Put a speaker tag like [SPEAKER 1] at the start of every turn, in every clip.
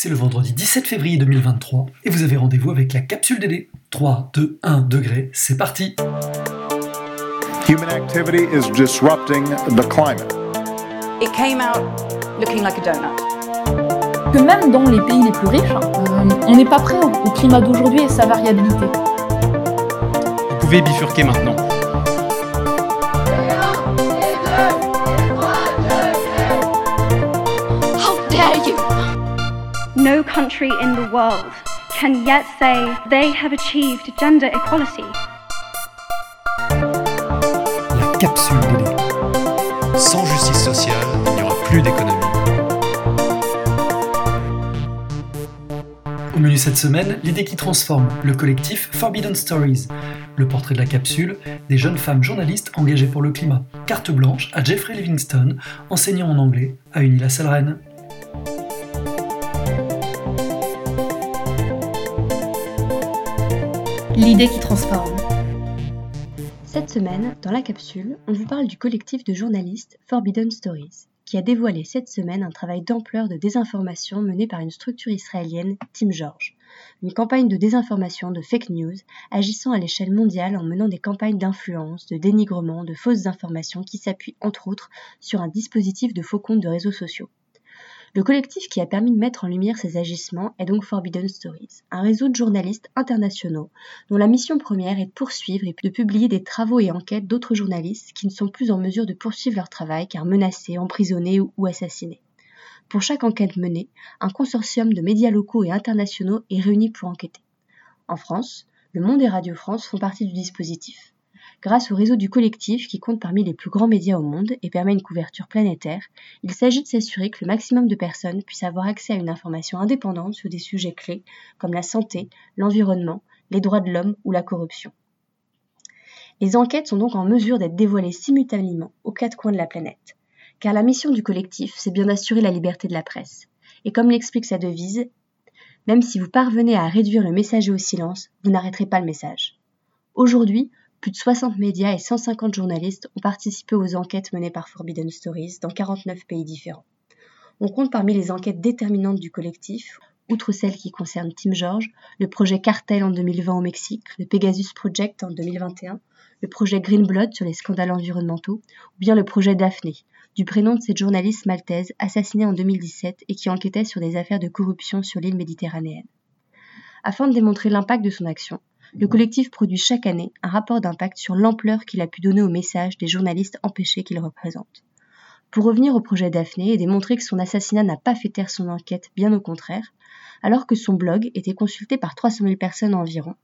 [SPEAKER 1] C'est le vendredi 17 février 2023 et vous avez rendez-vous avec la capsule DD. 3, 2, 1 degré, c'est parti
[SPEAKER 2] Human activity is disrupting the climate.
[SPEAKER 3] It came out looking like a donut.
[SPEAKER 4] que même dans les pays les plus riches, euh, on n'est pas prêt au climat d'aujourd'hui et sa variabilité.
[SPEAKER 5] Vous pouvez bifurquer maintenant.
[SPEAKER 6] No country in the world can yet say they have achieved gender equality.
[SPEAKER 1] La capsule DD.
[SPEAKER 5] Sans justice sociale, il n'y aura plus d'économie.
[SPEAKER 1] Au menu cette semaine, l'idée qui transforme, le collectif Forbidden Stories, le portrait de la capsule, des jeunes femmes journalistes engagées pour le climat, carte blanche à Jeffrey Livingston, enseignant en anglais à Unis-la-Salle-Rennes.
[SPEAKER 7] L'idée qui transforme.
[SPEAKER 8] Cette semaine, dans la capsule, on vous parle du collectif de journalistes Forbidden Stories, qui a dévoilé cette semaine un travail d'ampleur de désinformation mené par une structure israélienne, Team George. Une campagne de désinformation, de fake news, agissant à l'échelle mondiale en menant des campagnes d'influence, de dénigrement, de fausses informations qui s'appuient entre autres sur un dispositif de faux comptes de réseaux sociaux. Le collectif qui a permis de mettre en lumière ces agissements est donc Forbidden Stories, un réseau de journalistes internationaux dont la mission première est de poursuivre et de publier des travaux et enquêtes d'autres journalistes qui ne sont plus en mesure de poursuivre leur travail car menacés, emprisonnés ou assassinés. Pour chaque enquête menée, un consortium de médias locaux et internationaux est réuni pour enquêter. En France, Le Monde et Radio France font partie du dispositif. Grâce au réseau du collectif qui compte parmi les plus grands médias au monde et permet une couverture planétaire, il s'agit de s'assurer que le maximum de personnes puissent avoir accès à une information indépendante sur des sujets clés comme la santé, l'environnement, les droits de l'homme ou la corruption. Les enquêtes sont donc en mesure d'être dévoilées simultanément aux quatre coins de la planète. Car la mission du collectif, c'est bien d'assurer la liberté de la presse. Et comme l'explique sa devise, même si vous parvenez à réduire le messager au silence, vous n'arrêterez pas le message. Aujourd'hui, plus de 60 médias et 150 journalistes ont participé aux enquêtes menées par Forbidden Stories dans 49 pays différents. On compte parmi les enquêtes déterminantes du collectif, outre celles qui concernent Team George, le projet Cartel en 2020 au Mexique, le Pegasus Project en 2021, le projet Green Blood sur les scandales environnementaux, ou bien le projet Daphné, du prénom de cette journaliste maltaise assassinée en 2017 et qui enquêtait sur des affaires de corruption sur l'île méditerranéenne. Afin de démontrer l'impact de son action, le collectif produit chaque année un rapport d'impact sur l'ampleur qu'il a pu donner au message des journalistes empêchés qu'il représente. Pour revenir au projet Daphné et démontrer que son assassinat n'a pas fait taire son enquête, bien au contraire, alors que son blog était consulté par 300 000 personnes environ,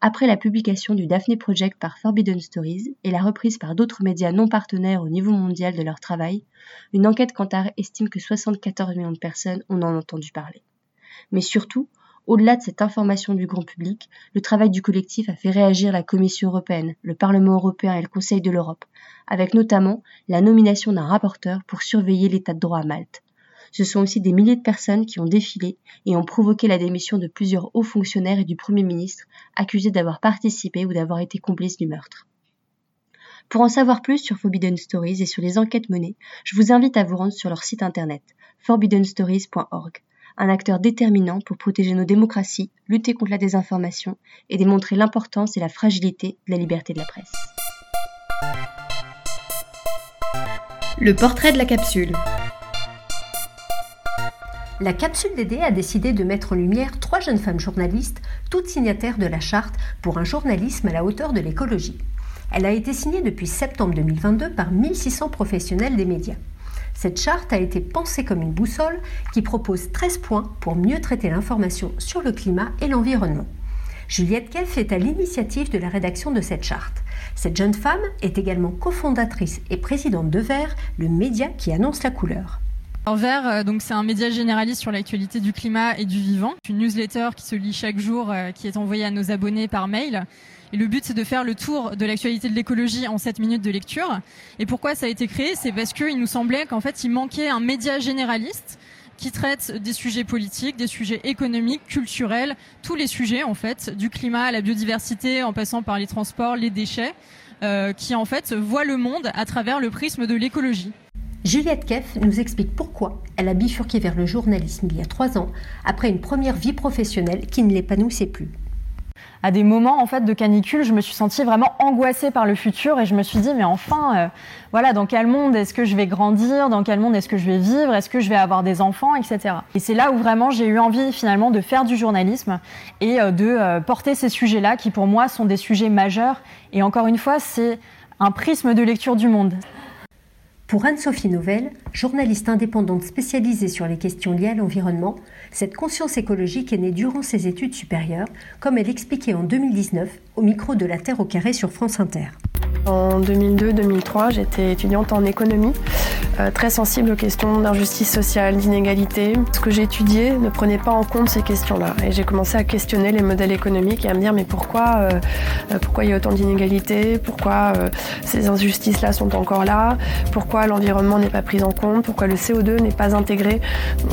[SPEAKER 8] après la publication du Daphné Project par Forbidden Stories et la reprise par d'autres médias non partenaires au niveau mondial de leur travail, une enquête Kantar estime que 74 millions de personnes en ont entendu parler. Mais surtout, au-delà de cette information du grand public, le travail du collectif a fait réagir la Commission européenne, le Parlement européen et le Conseil de l'Europe, avec notamment la nomination d'un rapporteur pour surveiller l'état de droit à Malte. Ce sont aussi des milliers de personnes qui ont défilé et ont provoqué la démission de plusieurs hauts fonctionnaires et du Premier ministre accusés d'avoir participé ou d'avoir été complices du meurtre. Pour en savoir plus sur Forbidden Stories et sur les enquêtes menées, je vous invite à vous rendre sur leur site internet forbiddenstories.org un acteur déterminant pour protéger nos démocraties, lutter contre la désinformation et démontrer l'importance et la fragilité de la liberté de la presse.
[SPEAKER 7] Le portrait de la capsule.
[SPEAKER 9] La capsule DD a décidé de mettre en lumière trois jeunes femmes journalistes, toutes signataires de la charte pour un journalisme à la hauteur de l'écologie. Elle a été signée depuis septembre 2022 par 1600 professionnels des médias. Cette charte a été pensée comme une boussole qui propose 13 points pour mieux traiter l'information sur le climat et l'environnement. Juliette Keff est à l'initiative de la rédaction de cette charte. Cette jeune femme est également cofondatrice et présidente de Vert, le média qui annonce la couleur.
[SPEAKER 10] Alors Vert, euh, donc c'est un média généraliste sur l'actualité du climat et du vivant, une newsletter qui se lit chaque jour, euh, qui est envoyée à nos abonnés par mail. Le but, c'est de faire le tour de l'actualité de l'écologie en 7 minutes de lecture. Et pourquoi ça a été créé? C'est parce qu'il nous semblait qu'en fait, il manquait un média généraliste qui traite des sujets politiques, des sujets économiques, culturels, tous les sujets en fait, du climat à la biodiversité, en passant par les transports, les déchets, euh, qui en fait voit le monde à travers le prisme de l'écologie.
[SPEAKER 9] Juliette Keff nous explique pourquoi elle a bifurqué vers le journalisme il y a trois ans, après une première vie professionnelle qui ne l'épanouissait plus
[SPEAKER 11] à des moments en fait de canicule, je me suis sentie vraiment angoissée par le futur et je me suis dit mais enfin euh, voilà dans quel monde est-ce que je vais grandir, dans quel monde est-ce que je vais vivre, est-ce que je vais avoir des enfants, etc. Et c'est là où vraiment j'ai eu envie finalement de faire du journalisme et euh, de euh, porter ces sujets-là qui pour moi sont des sujets majeurs et encore une fois c'est un prisme de lecture du monde.
[SPEAKER 9] Pour Anne-Sophie Novelle, journaliste indépendante spécialisée sur les questions liées à l'environnement, cette conscience écologique est née durant ses études supérieures, comme elle expliquait en 2019 au micro de La Terre au carré sur France Inter.
[SPEAKER 12] En 2002-2003, j'étais étudiante en économie, très sensible aux questions d'injustice sociale, d'inégalité. Ce que j'étudiais ne prenait pas en compte ces questions-là. Et j'ai commencé à questionner les modèles économiques et à me dire mais pourquoi, euh, euh, pourquoi il y a autant d'inégalités? Pourquoi ces injustices-là sont encore là? Pourquoi l'environnement n'est pas pris en compte? Pourquoi le CO2 n'est pas intégré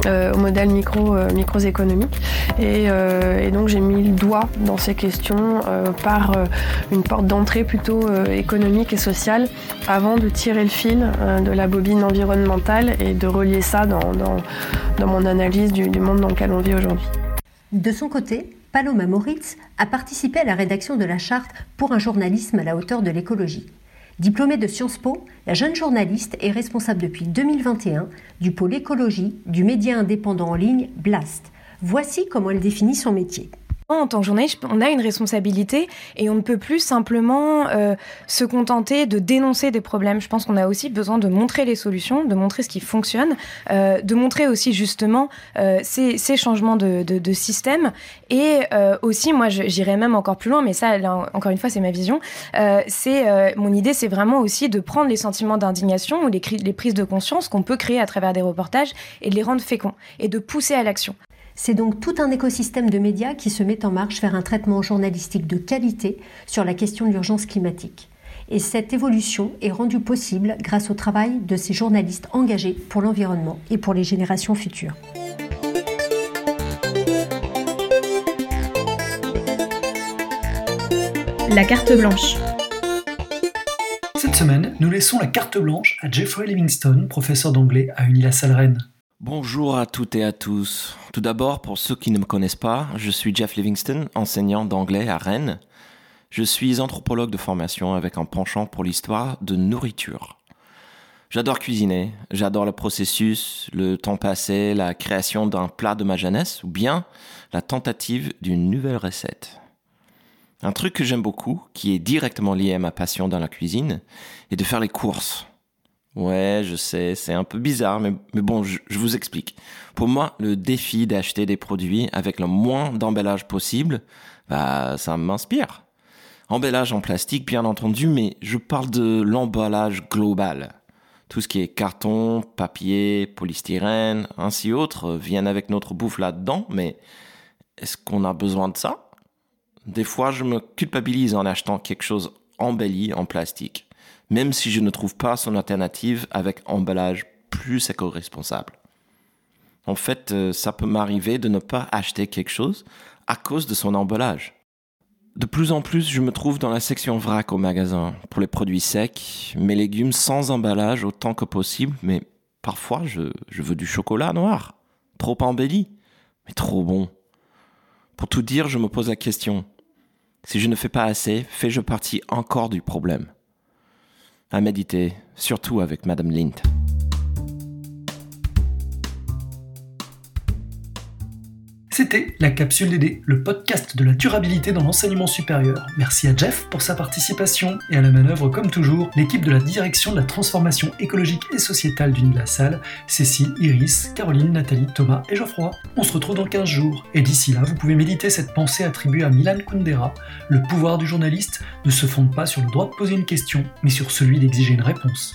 [SPEAKER 12] au modèle micro, microéconomique? Et, et, donc j'ai mis le doigt dans ces questions par une porte d'entrée plutôt économique et sociale avant de tirer le fil euh, de la bobine environnementale et de relier ça dans, mon analyse du, du monde dans lequel on vit aujourd'hui.
[SPEAKER 9] De son côté, Paloma Moritz a participé à la rédaction de la charte pour un journalisme à la hauteur de l'écologie. Diplômée de Sciences Po, la jeune journaliste est responsable depuis 2021 du pôle écologie du média indépendant en ligne Blast. Voici comment elle définit son métier.
[SPEAKER 13] En tant que journaliste, on a une responsabilité et on ne peut plus simplement euh, se contenter de dénoncer des problèmes. Je pense qu'on a aussi besoin de montrer les solutions, de montrer ce qui fonctionne, euh, de montrer aussi justement euh, ces, changements de, système. Et aussi, moi, j'irais même encore plus loin, mais ça, là, encore une fois, c'est ma vision. C'est mon idée, c'est vraiment aussi de prendre les sentiments d'indignation ou les, les prises de conscience qu'on peut créer à travers des reportages et de les rendre féconds et de pousser à l'action.
[SPEAKER 9] C'est donc tout un écosystème de médias qui se met en marche vers un traitement journalistique de qualité sur la question de l'urgence climatique. Et cette évolution est rendue possible grâce au travail de ces journalistes engagés pour l'environnement et pour les générations futures.
[SPEAKER 7] La carte blanche.
[SPEAKER 1] Cette semaine, nous laissons la carte blanche à Jeffrey Livingstone, professeur d'anglais à Unilassal Rennes.
[SPEAKER 14] Bonjour à toutes et à tous. Tout d'abord, pour ceux qui ne me connaissent pas, je suis Jeff Livingston, enseignant d'anglais à Rennes. Je suis anthropologue de formation avec un penchant pour l'histoire de nourriture. J'adore cuisiner, j'adore le processus, le temps passé, la création d'un plat de ma jeunesse ou bien la tentative d'une nouvelle recette. Un truc que j'aime beaucoup, qui est directement lié à ma passion dans la cuisine, est de faire les courses. Ouais, je sais, c'est un peu bizarre, mais, bon, je, vous explique. Pour moi, le défi d'acheter des produits avec le moins d'emballage possible, bah, ça m'inspire. Emballage en plastique, bien entendu, mais je parle de l'emballage global. Tout ce qui est carton, papier, polystyrène, ainsi autres, viennent avec notre bouffe là-dedans, mais est-ce qu'on a besoin de ça? Des fois, je me culpabilise en achetant quelque chose embelli en plastique même si je ne trouve pas son alternative avec emballage plus éco-responsable. En fait, euh, ça peut m'arriver de ne pas acheter quelque chose à cause de son emballage. De plus en plus, je me trouve dans la section vrac au magasin pour les produits secs, mes légumes sans emballage autant que possible, mais parfois je, je veux du chocolat noir, trop embelli, mais trop bon. Pour tout dire, je me pose la question, si je ne fais pas assez, fais-je partie encore du problème? À méditer, surtout avec Madame Lint.
[SPEAKER 1] C'était la capsule DD, le podcast de la durabilité dans l'enseignement supérieur. Merci à Jeff pour sa participation et à la manœuvre comme toujours l'équipe de la direction de la transformation écologique et sociétale d'une la salle, Cécile, Iris, Caroline, Nathalie, Thomas et Geoffroy. On se retrouve dans 15 jours et d'ici là, vous pouvez méditer cette pensée attribuée à Milan Kundera. Le pouvoir du journaliste ne se fonde pas sur le droit de poser une question, mais sur celui d'exiger une réponse.